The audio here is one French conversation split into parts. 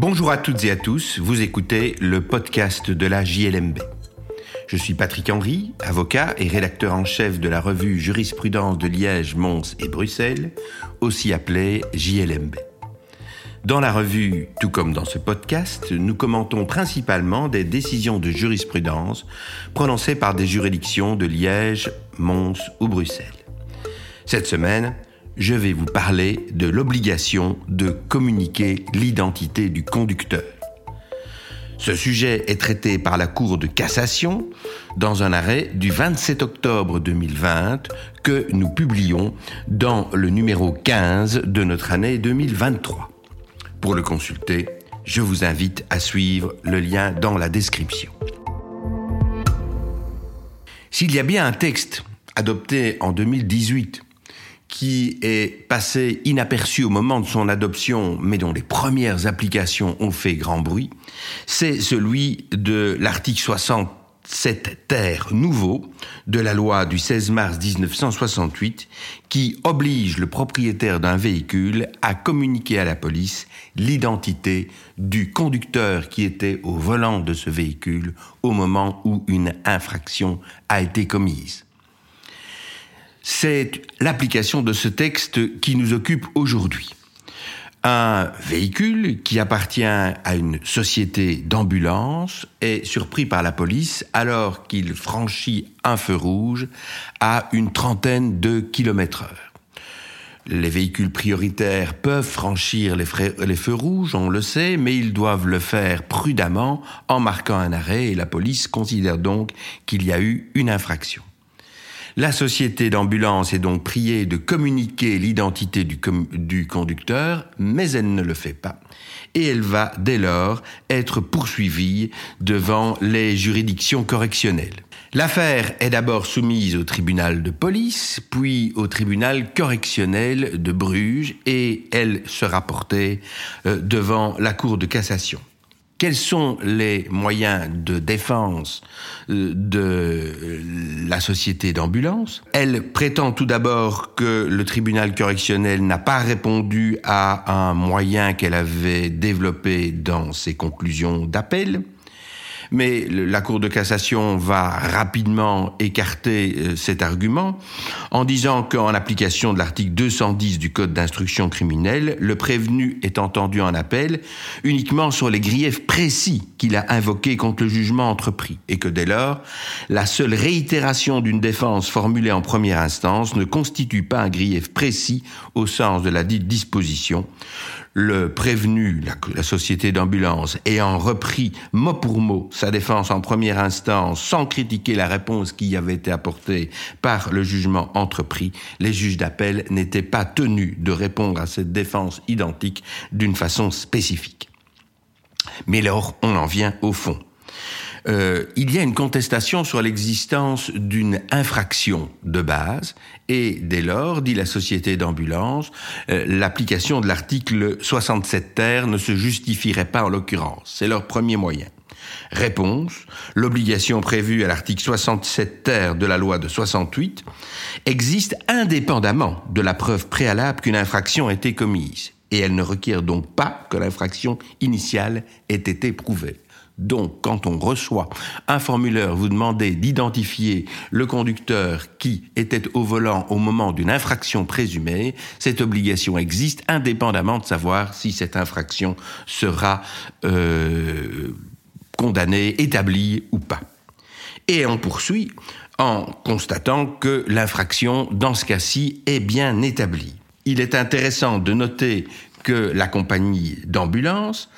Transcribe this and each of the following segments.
Bonjour à toutes et à tous, vous écoutez le podcast de la JLMB. Je suis Patrick Henry, avocat et rédacteur en chef de la revue Jurisprudence de Liège, Mons et Bruxelles, aussi appelée JLMB. Dans la revue, tout comme dans ce podcast, nous commentons principalement des décisions de jurisprudence prononcées par des juridictions de Liège, Mons ou Bruxelles. Cette semaine, je vais vous parler de l'obligation de communiquer l'identité du conducteur. Ce sujet est traité par la Cour de cassation dans un arrêt du 27 octobre 2020 que nous publions dans le numéro 15 de notre année 2023. Pour le consulter, je vous invite à suivre le lien dans la description. S'il y a bien un texte adopté en 2018 qui est passé inaperçu au moment de son adoption, mais dont les premières applications ont fait grand bruit, c'est celui de l'article 67 terre nouveau de la loi du 16 mars 1968 qui oblige le propriétaire d'un véhicule à communiquer à la police l'identité du conducteur qui était au volant de ce véhicule au moment où une infraction a été commise. C'est l'application de ce texte qui nous occupe aujourd'hui. Un véhicule qui appartient à une société d'ambulance est surpris par la police alors qu'il franchit un feu rouge à une trentaine de kilomètres heure. Les véhicules prioritaires peuvent franchir les, feux rouges, on le sait, mais ils doivent le faire prudemment en marquant un arrêt et la police considère donc qu'il y a eu une infraction. La société d'ambulance est donc priée de communiquer l'identité du, du, conducteur, mais elle ne le fait pas. Et elle va dès lors être poursuivie devant les juridictions correctionnelles. L'affaire est d'abord soumise au tribunal de police, puis au tribunal correctionnel de Bruges, et elle sera portée euh, devant la Cour de cassation. Quels sont les moyens de défense euh, de la société d'ambulance? Elle prétend tout d'abord que le tribunal correctionnel n'a pas répondu à un moyen qu'elle avait développé dans ses conclusions d'appel mais la Cour de cassation va rapidement écarter euh, cet argument en disant qu'en application de l'article 210 du Code d'instruction criminelle, le prévenu est entendu en appel uniquement sur les griefs précis qu'il a invoqués contre le jugement entrepris et que dès lors, la seule réitération d'une défense formulée en première instance ne constitue pas un grief précis au sens de la dite disposition le prévenu, la, société d'ambulance, ayant repris mot pour mot sa défense en première instance sans critiquer la réponse qui y avait été apportée par le jugement entrepris, les juges d'appel n'étaient pas tenus de répondre à cette défense identique d'une façon spécifique. Mais alors, on en vient au fond. Euh, il y a une contestation sur l'existence d'une infraction de base et dès lors, dit la société d'ambulance, euh, l'application de l'article 67 terre ne se justifierait pas en l'occurrence. C'est leur premier moyen. Réponse, l'obligation prévue à l'article 67 terre de la loi de 68 existe indépendamment de la preuve préalable qu'une infraction a été commise et elle ne requiert donc pas que l'infraction initiale ait été prouvée. Donc, quand on reçoit un formulaire vous demandez d'identifier le conducteur qui était au volant au moment d'une infraction présumée, cette obligation existe indépendamment de savoir si cette infraction sera euh, condamnée, établie ou pas. Et on poursuit en constatant que l'infraction, dans ce cas-ci, est bien établie. Il est intéressant de noter que la compagnie d'ambulance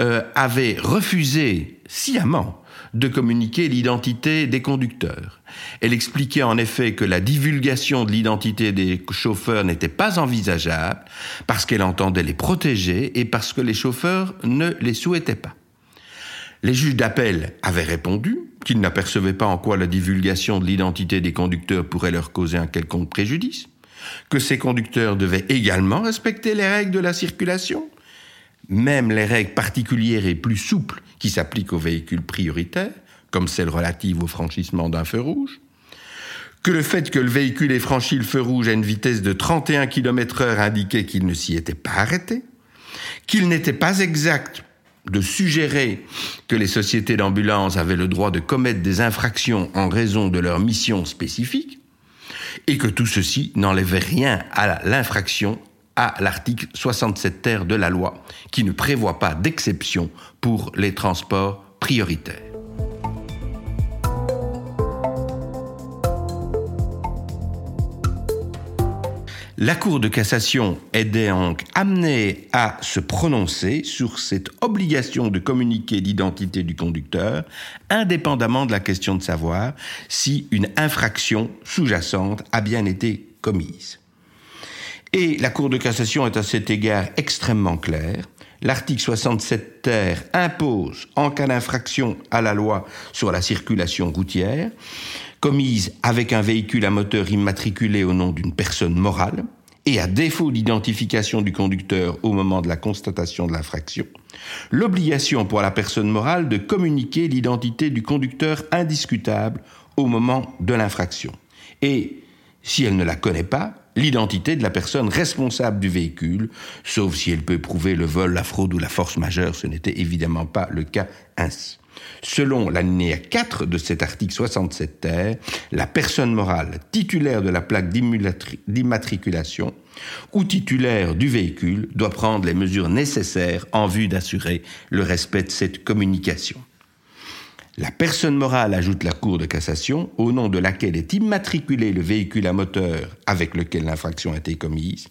euh, avait refusé sciemment de communiquer l'identité des conducteurs. Elle expliquait en effet que la divulgation de l'identité des chauffeurs n'était pas envisageable parce qu'elle entendait les protéger et parce que les chauffeurs ne les souhaitaient pas. Les juges d'appel avaient répondu qu'ils n'apercevaient pas en quoi la divulgation de l'identité des conducteurs pourrait leur causer un quelconque préjudice que ces conducteurs devaient également respecter les règles de la circulation, même les règles particulières et plus souples qui s'appliquent aux véhicules prioritaires, comme celles relatives au franchissement d'un feu rouge, que le fait que le véhicule ait franchi le feu rouge à une vitesse de 31 km heure indiquait qu'il ne s'y était pas arrêté, qu'il n'était pas exact de suggérer que les sociétés d'ambulance avaient le droit de commettre des infractions en raison de leur mission spécifique, et que tout ceci n'enlevait rien à l'infraction à l'article 67 terre de la loi, qui ne prévoit pas d'exception pour les transports prioritaires. La Cour de cassation est donc amenée à se prononcer sur cette obligation de communiquer l'identité du conducteur, indépendamment de la question de savoir si une infraction sous-jacente a bien été commise. Et la Cour de cassation est à cet égard extrêmement claire. L'article 67 terre impose, en cas d'infraction à la loi sur la circulation routière, commise avec un véhicule à moteur immatriculé au nom d'une personne morale, et à défaut d'identification du conducteur au moment de la constatation de l'infraction, l'obligation pour la personne morale de communiquer l'identité du conducteur indiscutable au moment de l'infraction. Et, si elle ne la connaît pas, l'identité de la personne responsable du véhicule, sauf si elle peut prouver le vol, la fraude ou la force majeure, ce n'était évidemment pas le cas ainsi. Selon l'alinéa 4 de cet article 67 terre, la personne morale titulaire de la plaque d'immatriculation ou titulaire du véhicule doit prendre les mesures nécessaires en vue d'assurer le respect de cette communication. La personne morale, ajoute la Cour de cassation, au nom de laquelle est immatriculé le véhicule à moteur avec lequel l'infraction a été commise,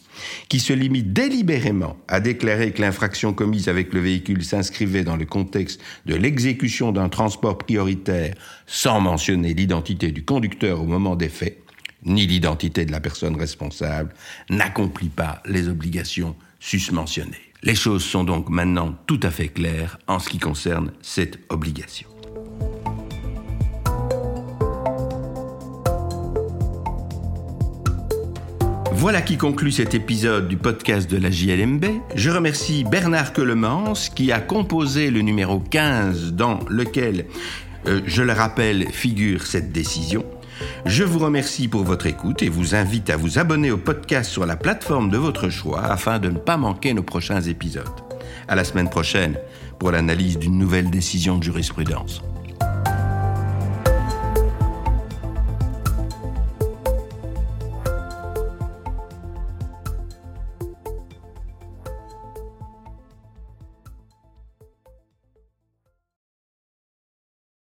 qui se limite délibérément à déclarer que l'infraction commise avec le véhicule s'inscrivait dans le contexte de l'exécution d'un transport prioritaire sans mentionner l'identité du conducteur au moment des faits, ni l'identité de la personne responsable, n'accomplit pas les obligations susmentionnées. Les choses sont donc maintenant tout à fait claires en ce qui concerne cette obligation. Voilà qui conclut cet épisode du podcast de la JLMB. Je remercie Bernard Quelemans qui a composé le numéro 15 dans lequel, euh, je le rappelle, figure cette décision. Je vous remercie pour votre écoute et vous invite à vous abonner au podcast sur la plateforme de votre choix afin de ne pas manquer nos prochains épisodes. À la semaine prochaine pour l'analyse d'une nouvelle décision de jurisprudence.